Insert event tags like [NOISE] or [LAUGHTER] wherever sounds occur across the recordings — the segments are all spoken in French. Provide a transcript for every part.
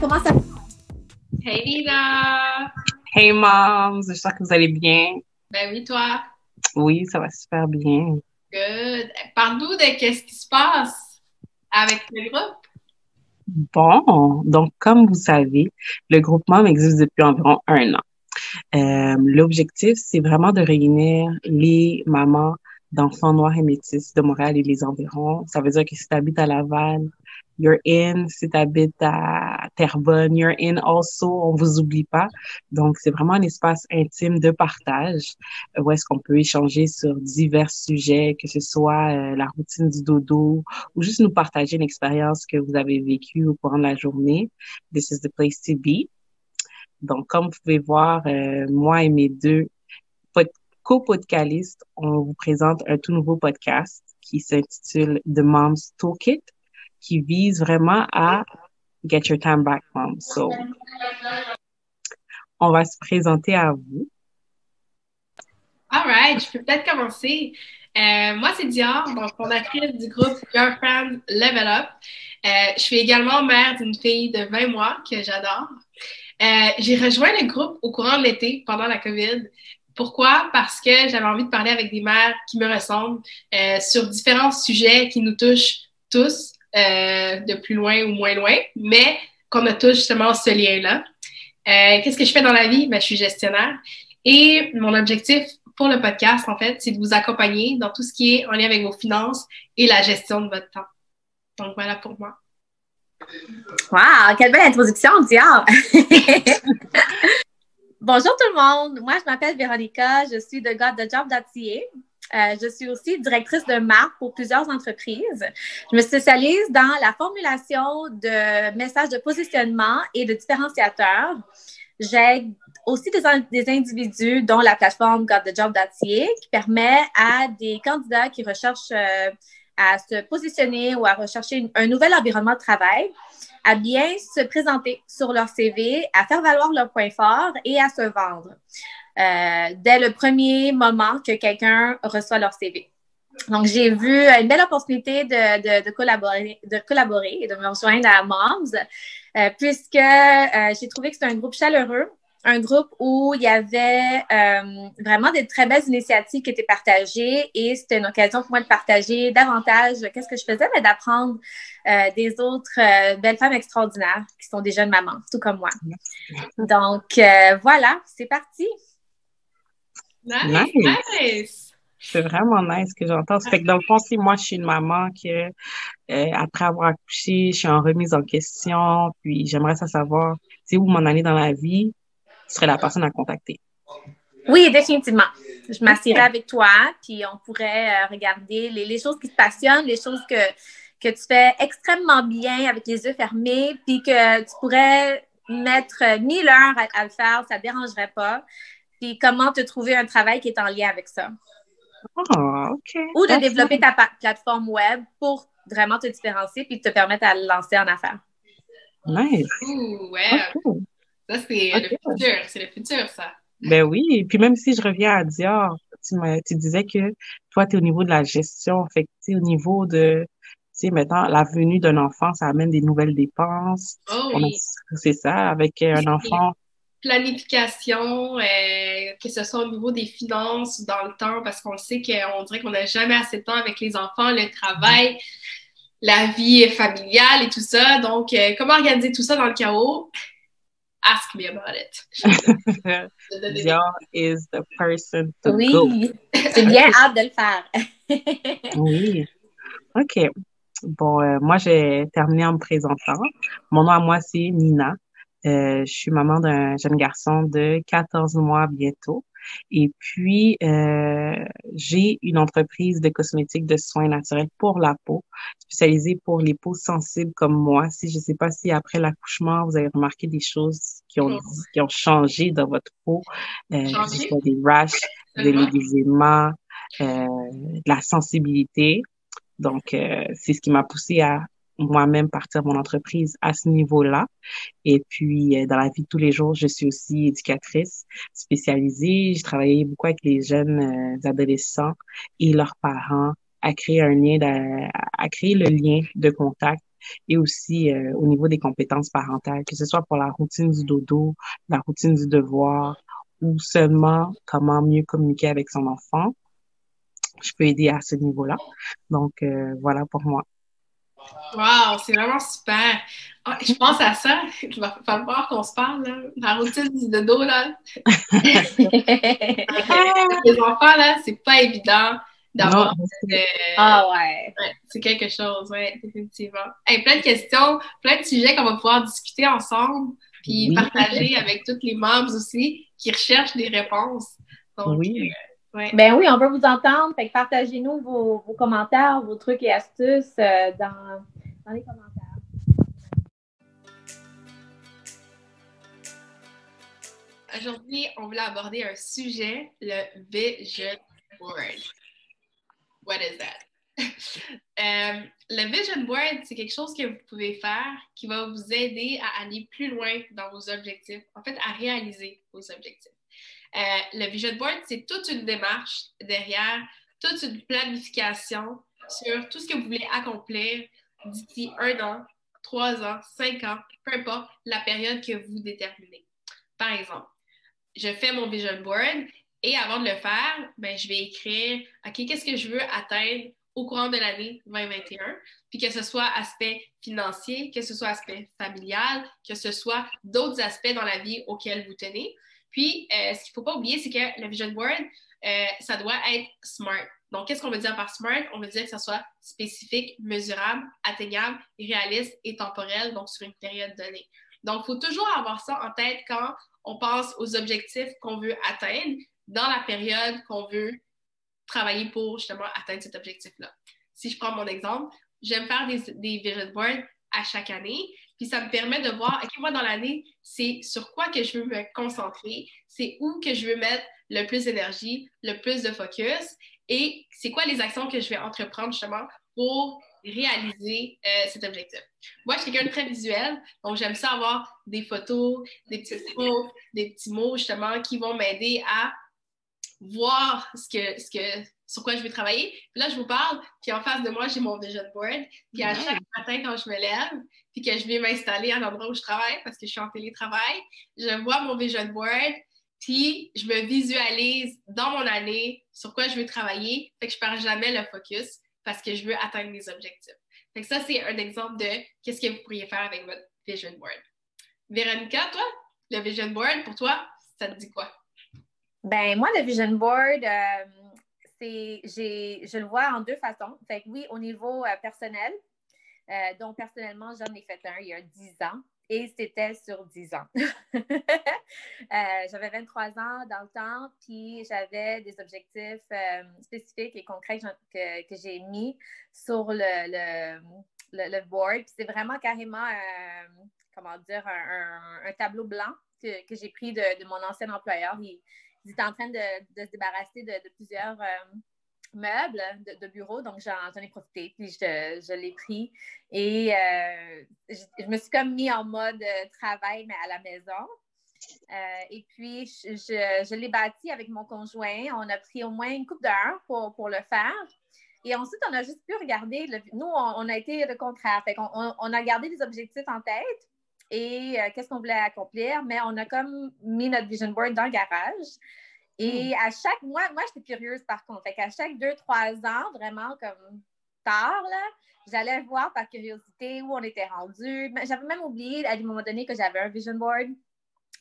Comment ça va? Hey Nina! Hey moms, j'espère que vous allez bien. Ben oui, toi? Oui, ça va super bien. Good. Parle-nous de qu'est-ce qui se passe avec le groupe. Bon, donc comme vous savez, le groupement existe depuis environ un an. Euh, L'objectif, c'est vraiment de réunir les mamans d'enfants noirs et métis de Montréal et les environs. Ça veut dire que si tu habites à Laval, you're in. Si tu habites à Terrebonne, you're in also. On vous oublie pas. Donc, c'est vraiment un espace intime de partage où est-ce qu'on peut échanger sur divers sujets, que ce soit euh, la routine du dodo ou juste nous partager une expérience que vous avez vécue au cours de la journée. This is the place to be. Donc, comme vous pouvez voir, euh, moi et mes deux co-podcalistes, on vous présente un tout nouveau podcast qui s'intitule The Mom's Toolkit, qui vise vraiment à get your time back, mom. So, on va se présenter à vous. All right, je peux peut-être commencer. Euh, moi, c'est Dior, donc fondatrice du groupe Girlfriend Level Up. Euh, je suis également mère d'une fille de 20 mois que j'adore. Euh, j'ai rejoint le groupe au courant de l'été, pendant la COVID. Pourquoi? Parce que j'avais envie de parler avec des mères qui me ressemblent euh, sur différents sujets qui nous touchent tous, euh, de plus loin ou moins loin, mais qu'on a tous justement ce lien-là. Euh, Qu'est-ce que je fais dans la vie? Ben, je suis gestionnaire. Et mon objectif pour le podcast, en fait, c'est de vous accompagner dans tout ce qui est en lien avec vos finances et la gestion de votre temps. Donc, voilà pour moi. Wow, quelle belle introduction, Dior! [LAUGHS] Bonjour tout le monde, moi je m'appelle Véronica, je suis de GotTheJob.ca. Euh, je suis aussi directrice de marque pour plusieurs entreprises. Je me spécialise dans la formulation de messages de positionnement et de différenciateurs. J'aide aussi des, des, individus, dont la plateforme GotTheJob.ca, qui permet à des candidats qui recherchent euh, à se positionner ou à rechercher un nouvel environnement de travail, à bien se présenter sur leur CV, à faire valoir leurs points forts et à se vendre euh, dès le premier moment que quelqu'un reçoit leur CV. Donc, j'ai vu une belle opportunité de, collaborer, de collaborer et de me rejoindre à Moms, euh, puisque euh, j'ai trouvé que c'était un groupe chaleureux, un groupe où il y avait euh, vraiment des très belles initiatives qui étaient partagées et c'était une occasion pour moi de partager davantage qu'est-ce que je faisais, mais d'apprendre euh, des autres euh, belles femmes extraordinaires qui sont des jeunes mamans, tout comme moi. Donc, euh, voilà, c'est parti. Nice! nice. C'est vraiment nice que j'entends. Fait que dans le fond, si moi, je suis une maman que, euh, après avoir accouché, je suis en remise en question, puis j'aimerais ça savoir, c'est où mon année dans la vie, serais la personne à contacter. Oui, définitivement. Je m'assierai avec toi, puis on pourrait euh, regarder les, les, choses qui te passionnent, les choses que, que tu fais extrêmement bien avec les yeux fermés, puis que tu pourrais mettre mille heures à, à le faire, ça ne dérangerait pas. Puis comment te trouver un travail qui est en lien avec ça? Oh, OK. Ou de développer ta plateforme web pour vraiment te différencier puis te permettre à lancer en affaires. Nice. Ooh. Okay. Ça, c'est okay. le futur. C'est le futur, ça. Ben oui. Et puis même si je reviens à Dior, tu, tu disais que toi, tu es au niveau de la gestion. Fait que, au niveau de, tu sais, maintenant, la venue d'un enfant, ça amène des nouvelles dépenses. Oh oui. C'est ça, avec un enfant planification, euh, que ce soit au niveau des finances ou dans le temps, parce qu'on sait qu'on dirait qu'on n'a jamais assez de temps avec les enfants, le travail, la vie familiale et tout ça. Donc, euh, comment organiser tout ça dans le chaos? Ask me about it. [LAUGHS] Dior is the person to oui. go. C'est bien hâte de le faire. [LAUGHS] oui. OK. Bon, euh, moi, j'ai terminé en me présentant. Mon nom à moi, c'est Nina. Euh, je suis maman d'un jeune garçon de 14 mois bientôt. Et puis, euh, j'ai une entreprise de cosmétiques de soins naturels pour la peau, spécialisée pour les peaux sensibles comme moi. Si je ne sais pas si après l'accouchement, vous avez remarqué des choses qui ont, qui ont changé dans votre peau, euh, soit des rashes, des légéments, euh, de la sensibilité. Donc, euh, c'est ce qui m'a poussé à moi-même partir mon entreprise à ce niveau-là. Et puis, euh, dans la vie de tous les jours, je suis aussi éducatrice spécialisée. J'ai travaillé beaucoup avec les jeunes euh, adolescents et leurs parents à créer un lien, à créer le lien de contact et aussi euh, au niveau des compétences parentales, que ce soit pour la routine du dodo, la routine du devoir ou seulement comment mieux communiquer avec son enfant. Je peux aider à ce niveau-là. Donc, euh, voilà pour moi. Wow, c'est vraiment super. Ah, je pense à ça. Il va falloir qu'on se parle, là. La routine du dodo, là. [LAUGHS] Les enfants, là, c'est pas évident d'avoir. Ah ouais. c'est quelque chose, oui, définitivement. plein de questions, plein de sujets qu'on va pouvoir discuter ensemble, puis partager avec tous les membres aussi qui recherchent des réponses. oui. Euh, ben oui, on veut vous entendre. Fait partagez-nous vos, commentaires, vos trucs et astuces euh, dans, dans les commentaires. Aujourd'hui, on voulait aborder un sujet, le vision board. What is that? [LAUGHS] Euh, le vision board, c'est quelque chose que vous pouvez faire qui va vous aider à aller plus loin dans vos objectifs, en fait, à réaliser vos objectifs. Euh, le vision board, c'est toute une démarche derrière, toute une planification sur tout ce que vous voulez accomplir d'ici un an, trois ans, cinq ans, peu importe la période que vous déterminez. Par exemple, je fais mon vision board et avant de le faire, ben, je vais écrire, OK, qu'est-ce que je veux atteindre au courant de l'année 2021, puis que ce soit aspect financier, que ce soit aspect familial, que ce soit d'autres aspects dans la vie auxquels vous tenez. Puis, euh, ce qu'il ne faut pas oublier, c'est que le vision board, euh, ça doit être smart. Donc, qu'est-ce qu'on veut dire par smart? On veut dire que ça soit spécifique, mesurable, atteignable, réaliste et temporel, donc sur une période donnée. Donc, il faut toujours avoir ça en tête quand on pense aux objectifs qu'on veut atteindre, dans la période qu'on veut travailler pour justement atteindre cet objectif-là. Si je prends mon exemple, j'aime faire des, des vision boards à chaque année, puis ça me permet de voir, OK, moi, dans l'année, c'est sur quoi que je veux me concentrer, c'est où que je veux mettre le plus d'énergie, le plus de focus, et c'est quoi les actions que je vais entreprendre justement pour réaliser euh, cet objectif. Moi, je suis quelqu'un de très visuel, donc j'aime ça avoir des photos, des petites mots, des petits mots justement qui vont m'aider à voir ce que, ce que, sur quoi je vais travailler. Puis là, je vous parle, puis en face de moi, j'ai mon vision board. Puis à chaque matin, quand je me lève, puis que je vais m'installer à l'endroit où je travaille, parce que je suis en télétravail, je vois mon vision board, puis je me visualise dans mon année sur quoi je veux travailler. Fait que je perds jamais le focus parce que je veux atteindre mes objectifs. Fait que ça, c'est un exemple de qu'est-ce que vous pourriez faire avec votre vision board. Véronica, toi, le vision board, pour toi, ça te dit quoi? Ben moi, le vision board, euh, c'est, je le vois en deux façons. Fait que oui, au niveau euh, personnel, euh, donc personnellement, j'en ai fait un il y a 10 ans et c'était sur 10 ans. [LAUGHS] j'avais 23 ans dans le temps, puis j'avais des objectifs spécifiques et concrets que, que, j'ai mis sur le, le, le, board. Puis c'est vraiment carrément, comment dire, un, un, tableau blanc que, que j'ai pris de, de, mon ancien employeur. Il était en train de, se débarrasser de, plusieurs euh, meubles de, bureau, donc j'en ai profité, puis je, l'ai pris. Et euh, je, me suis comme mis en mode euh, travail, mais à la maison. et puis, je, l'ai bâti avec mon conjoint. On a pris au moins une coupe d'heure pour, pour le faire. Et ensuite, on a juste pu regarder. nous, on, a été le contraire. Fait on, a gardé les objectifs en tête et euh, qu'est-ce qu'on voulait accomplir, mais on a comme mis notre vision board dans le garage. Et hmm. à chaque mois, moi, j'étais curieuse par contre. Fait qu'à chaque deux, trois ans, vraiment comme tard, là, j'allais voir par curiosité où on était rendu. J'avais même oublié à un moment donné que j'avais un vision board.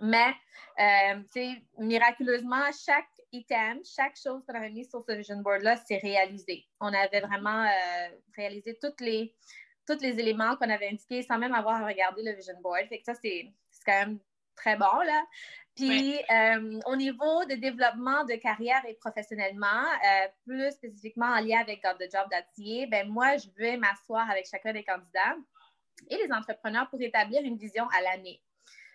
Mais, euh, miraculeusement, chaque item, chaque chose qu'on avait mis sur ce vision board-là, s'est réalisé. On avait vraiment euh, réalisé toutes les, tous les éléments qu'on avait indiqués sans même avoir regardé le vision board. Fait que ça, c'est quand même très bon, là. Puis, euh, au niveau de développement de carrière et professionnellement, euh, plus spécifiquement en lien avec God the Job d'Atier, ben moi, je vais m'asseoir avec chacun des candidats et les entrepreneurs pour établir une vision à l'année.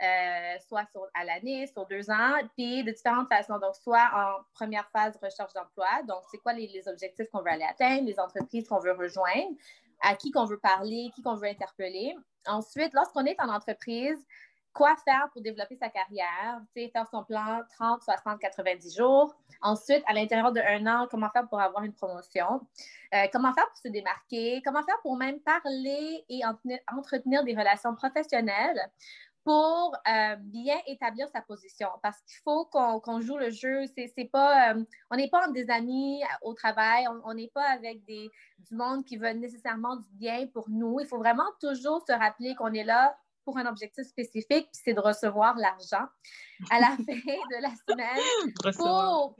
Euh, soit à l'année, sur deux ans, puis de différentes façons. Donc, soit en première phase recherche d'emploi, donc c'est quoi les, les objectifs qu'on veut aller atteindre, les entreprises qu'on veut rejoindre à qui qu'on veut parler, qui qu'on veut interpeller. Ensuite, lorsqu'on est en entreprise, quoi faire pour développer sa carrière, faire son plan 30, 60, 90 jours. Ensuite, à l'intérieur d'un an, comment faire pour avoir une promotion, euh, comment faire pour se démarquer, comment faire pour même parler et entretenir des relations professionnelles? Pour euh, bien établir sa position. Parce qu'il faut qu'on joue le jeu. C'est pas, euh, on n'est pas des amis au travail, on n'est pas avec des, du monde qui veut nécessairement du bien pour nous. Il faut vraiment toujours se rappeler qu'on est là pour un objectif spécifique, puis c'est de recevoir l'argent à la [LAUGHS] fin de la semaine pour,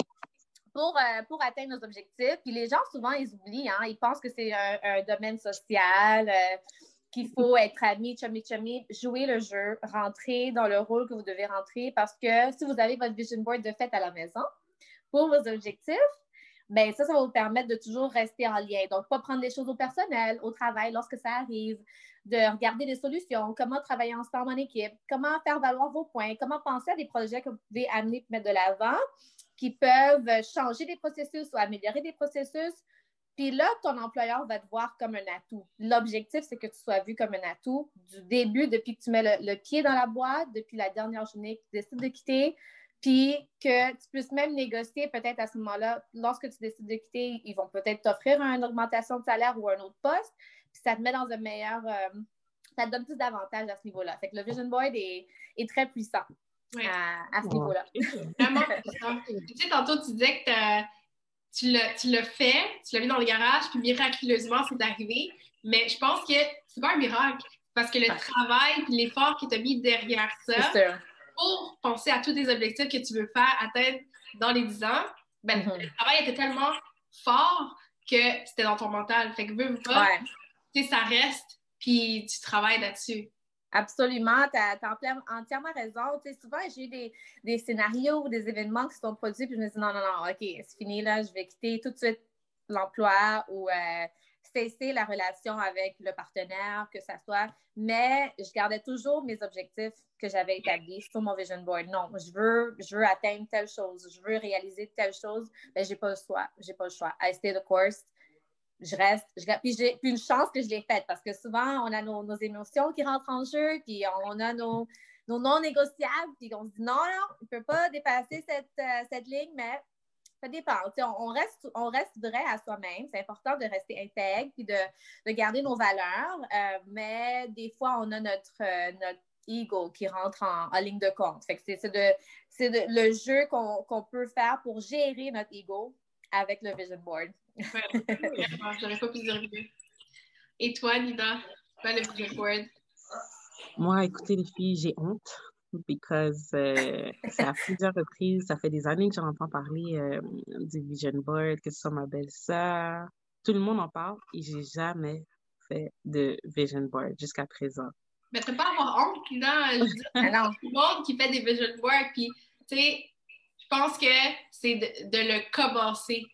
pour, euh, pour, atteindre nos objectifs. Puis les gens, souvent, ils oublient, hein, ils pensent que c'est un, domaine social qu'il faut être ami, chummy chummy, jouer le jeu, rentrer dans le rôle que vous devez rentrer parce que si vous avez votre vision board de fait à la maison pour vos objectifs, ben ça, ça va vous permettre de toujours rester en lien. Donc, pas prendre les choses au personnel, au travail lorsque ça arrive, de regarder des solutions, comment travailler ensemble en équipe, comment faire valoir vos points, comment penser à des projets que vous pouvez amener et mettre de l'avant qui peuvent changer des processus ou améliorer des processus puis là, ton employeur va te voir comme un atout. L'objectif, c'est que tu sois vu comme un atout du début, depuis que tu mets le, pied dans la boîte, depuis la dernière journée que tu décides de quitter, puis que tu puisses même négocier peut-être à ce moment-là, lorsque tu décides de quitter, ils vont peut-être t'offrir une augmentation de salaire ou un autre poste, puis ça te met dans un meilleur... Euh, ça te donne plus d'avantages à ce niveau-là. Fait que le Vision Board est, très puissant à, ce niveau-là. Vraiment Tu sais, tantôt, tu disais que tu l'as fait, tu l'as mis dans le garage, puis miraculeusement, c'est arrivé. Mais je pense que c'est pas un miracle, parce que le travail puis l'effort que tu as mis derrière ça, pour penser à tous les objectifs que tu veux faire atteindre dans les 10 ans, ben, mm-hmm. le travail était tellement fort que c'était dans ton mental. Fait que veux, pas, ça reste, puis tu travailles là-dessus. Absolument, tu as, entièrement raison. Souvent, j'ai eu des, des, scénarios ou des événements qui se sont produits, puis je me dis non, non, non, OK, c'est fini là, je vais quitter tout de suite l'emploi ou euh, cesser la relation avec le partenaire, que ça soit. Mais je gardais toujours mes objectifs que j'avais établis sur mon vision board. Non, je veux, je veux atteindre telle chose, je veux réaliser telle chose, mais j'ai pas le choix. J'ai pas le choix. I stay the course je reste, puis j'ai une chance que je l'ai faite parce que souvent on a nos, émotions qui rentrent en jeu, puis on a nos, non négociables, puis on se dit non, non, on ne peut pas dépasser cette, euh, cette ligne, mais ça dépend. On, reste, vrai à soi-même. C'est important de rester intègre puis de, de garder nos valeurs, euh, mais des fois on a notre, euh, ego qui rentre en, ligne de compte. Fait que c'est le jeu qu'on peut faire pour gérer notre ego avec le vision board. J'aurais pas pu dire mieux. Et toi, Nina, pas le vision board? Moi, écoutez, les filles, j'ai honte. Because euh, c'est à plusieurs reprises, ça fait des années que j'entends parler euh, du vision board, que ce soit ma belle-sœur. Tout le monde en parle et j'ai jamais fait de vision board jusqu'à présent. Mais t'as pas à avoir honte, Nina. Je [LAUGHS] tout le monde qui fait des vision boards, puis tu sais, je pense que c'est de, de, le commencer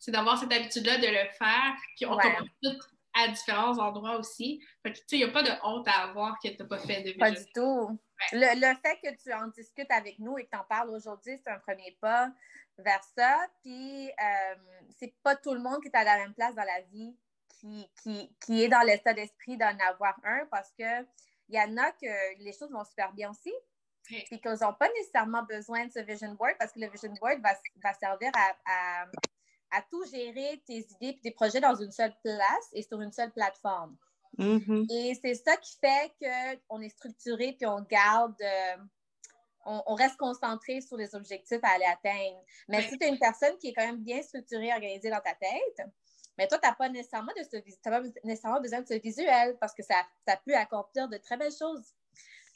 c'est d'avoir cette habitude-là de le faire, puis on commence tout à différents endroits aussi. Fait que, tu sais, il n'y a pas de honte à avoir que tu n'as pas fait de Pas du tout. Le, fait que tu en discutes avec nous et que tu en parles aujourd'hui, c'est un premier pas vers ça. Puis, euh, c'est pas tout le monde qui est à la même place dans la vie qui, qui, qui est dans l'état d'esprit d'en avoir un parce que il y en a que les choses vont super bien aussi. Puis qu'ils n'ont pas nécessairement besoin de ce vision board parce que le vision board va, va servir à à tout gérer tes idées et tes projets dans une seule place et sur une seule plateforme. Mm-hmm. Et c'est ça qui fait qu'on est structuré puis on garde, euh, on, reste concentré sur les objectifs à aller atteindre. Mais si tu es une personne qui est quand même bien structurée, organisée dans ta tête, mais toi, tu n'as pas nécessairement de ce, pas nécessairement besoin de ce visuel parce que ça, ça peut accomplir de très belles choses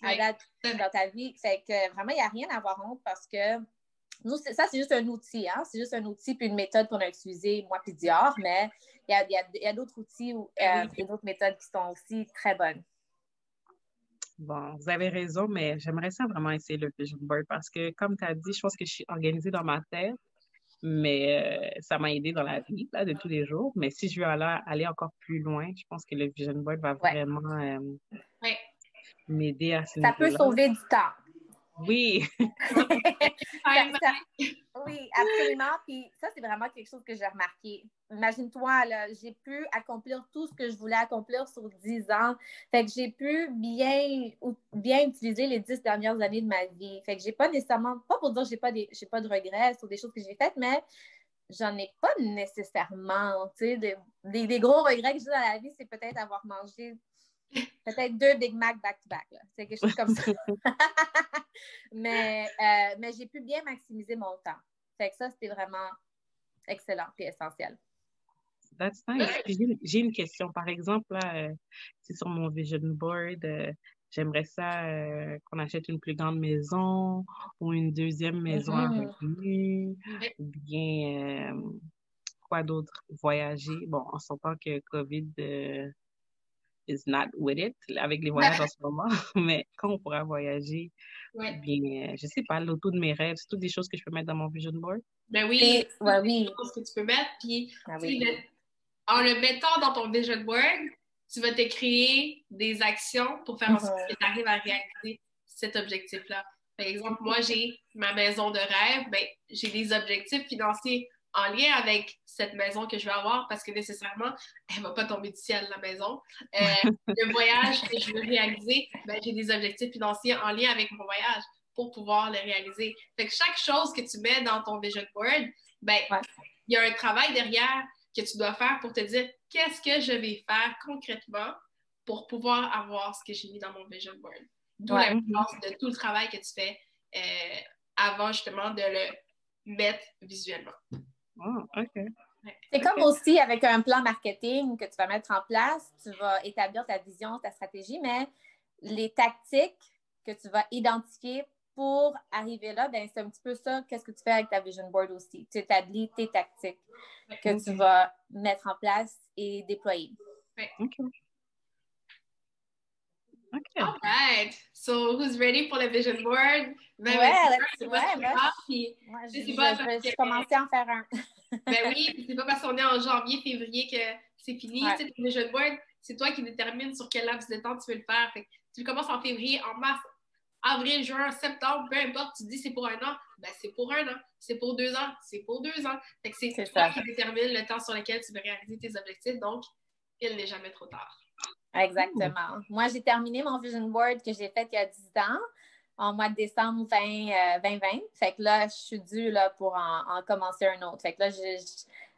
dans ta vie. Fait que vraiment, il n'y a rien à avoir honte parce que nous, ça, c'est juste un outil, hein? C'est juste un outil puis une méthode qu'on a utilisée, moi puis Dior, mais il y a, y a d'autres outils ou euh, d'autres méthodes qui sont aussi très bonnes. Bon, vous avez raison, mais j'aimerais ça vraiment essayer le vision board parce que, comme tu as dit, je pense que je suis organisée dans ma tête, mais euh, ça m'a aidé dans la vie là, de tous les jours. Mais si je veux aller, aller encore plus loin, je pense que le vision board va vraiment euh, m'aider à ce Ça peut sauver du temps. Oui. [LAUGHS] oui, oui, absolument. Puis ça, c'est vraiment quelque chose que j'ai remarqué. Imagine-toi, là, j'ai pu accomplir tout ce que je voulais accomplir sur 10 ans. Fait que j'ai pu bien, bien utiliser les 10 dernières années de ma vie. Fait que j'ai pas nécessairement, pas pour dire que j'ai pas des, j'ai pas de regrets sur des choses que j'ai faites, mais j'en ai pas nécessairement, tu sais, des, des, gros regrets que j'ai dans la vie, c'est peut-être avoir mangé peut-être deux Big Mac back-to-back. C'est quelque chose comme ça. [LAUGHS] mais euh, mais j'ai pu bien maximiser mon temps. Fait que ça, c'était vraiment excellent et essentiel. That's nice. J'ai une question. Par exemple, là, euh, c'est sur mon vision board. Euh, j'aimerais ça qu'on achète une plus grande maison ou une deuxième maison à mm-hmm. revenus ou bien quoi d'autre? Voyager. Bon, on s'entend que COVID is not with it avec les voyages en [LAUGHS] ce moment, mais quand on pourra voyager, ouais. bien, je sais pas, l'auto de mes rêves, c'est toutes des choses que je peux mettre dans mon vision board. Ben oui, ouais, oui. ce que tu peux mettre, puis ah en le mettant dans ton vision board, tu vas te créer des actions pour faire en sorte que tu arrives à réaliser cet objectif-là. Par exemple, moi, j'ai ma maison de rêve, ben, j'ai des objectifs financiers en lien avec cette maison que je vais avoir parce que nécessairement, elle va pas tomber du ciel, la maison. Euh, le voyage que je veux réaliser, ben, j'ai des objectifs financiers en lien avec mon voyage pour pouvoir le réaliser. Fait que chaque chose que tu mets dans ton vision board, ben, il y a un travail derrière que tu dois faire pour te dire qu'est-ce que je vais faire concrètement pour pouvoir avoir ce que j'ai mis dans mon vision board. D'où l'importance de tout le travail que tu fais euh, avant justement de le mettre visuellement. Ah, c'est comme aussi avec un plan marketing que tu vas mettre en place, tu vas établir ta vision, ta stratégie, mais les tactiques que tu vas identifier pour arriver là, ben, c'est un petit peu ça, qu'est-ce que tu fais avec ta vision board aussi? Tu établis tes tactiques que tu vas mettre en place et déployer. OK. Okay. All right. So, who's ready for the vision board? Ben, ouais, let's, ouais, moi, je, vais commencer à en faire un. Ben oui, c'est pas parce qu'on est en janvier, février que c'est fini. Ouais. Tu sais, vision board, c'est toi qui détermines sur quel laps de temps tu veux le faire. Fait tu le commences en février, en mars, avril, juin, septembre, peu importe, tu dis c'est pour un an, ben c'est pour un an. C'est pour deux ans, c'est pour deux ans. Fait que c'est toi qui détermine le temps sur lequel tu veux réaliser tes objectifs. Donc, il n'est jamais trop tard. Exactement. Moi, j'ai terminé mon vision board que j'ai fait il y a 10 ans, en mois de décembre 20, 2020. Euh, fait que là, je suis due là, pour en, commencer un autre. Fait que là,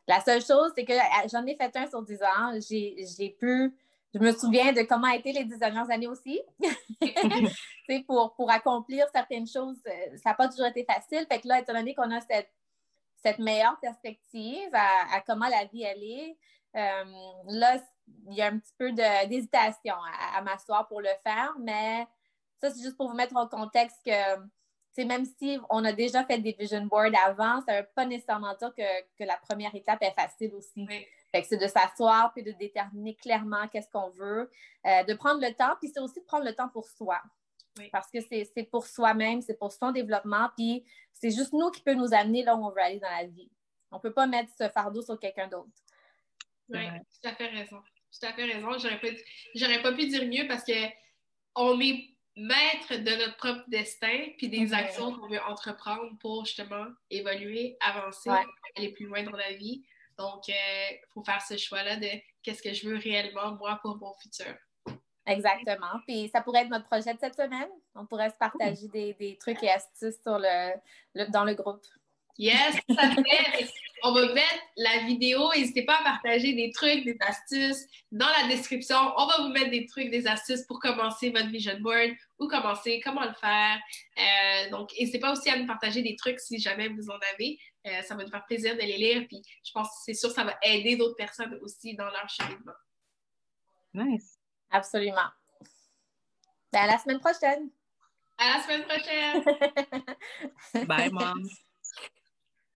la seule chose, c'est que euh, j'en ai fait un sur 10 ans. J'ai pu. Je me souviens de comment été les 10 dernières années aussi. [LAUGHS] pour, pour accomplir certaines choses, euh, ça n'a pas toujours été facile. Fait que là, étant donné qu'on a cette, cette meilleure perspective à, comment la vie elle est, là, il y a un petit peu d'hésitation à, m'asseoir pour le faire, mais ça, c'est juste pour vous mettre en contexte que même si on a déjà fait des vision boards avant, ça ne veut pas nécessairement dire que, la première étape est facile aussi. c'est de s'asseoir puis de déterminer clairement qu'est-ce qu'on veut, euh, de prendre le temps, puis c'est aussi de prendre le temps pour soi. Parce que c'est pour soi-même, c'est pour son développement, puis c'est juste nous qui peut nous amener là où on veut aller dans la vie. On ne peut pas mettre ce fardeau sur quelqu'un d'autre. Oui, tu as fait raison tout à fait raison. J'aurais pas, j'aurais pas pu dire mieux parce que on est maître de notre propre destin puis des actions qu'on veut entreprendre pour justement évoluer, avancer, aller plus loin dans la vie. Donc, il euh, faut faire ce choix-là de qu'est-ce que je veux réellement, moi, pour mon futur. Exactement. Puis ça pourrait être notre projet de cette semaine. On pourrait se partager des, des trucs et astuces sur le dans le groupe. Yes, ça fait. On va mettre la vidéo. N'hésitez pas à partager des trucs, des astuces dans la description. On va vous mettre des trucs, des astuces pour commencer votre vision board ou commencer, comment le faire. Euh, donc, n'hésitez pas aussi à nous partager des trucs si jamais vous en avez. Euh, ça va nous faire plaisir de les lire. Puis, je pense que c'est sûr que ça va aider d'autres personnes aussi dans leur cheminement. Nice. Absolument. Ben, à la semaine prochaine. À la semaine prochaine. [LAUGHS] Bye, mom.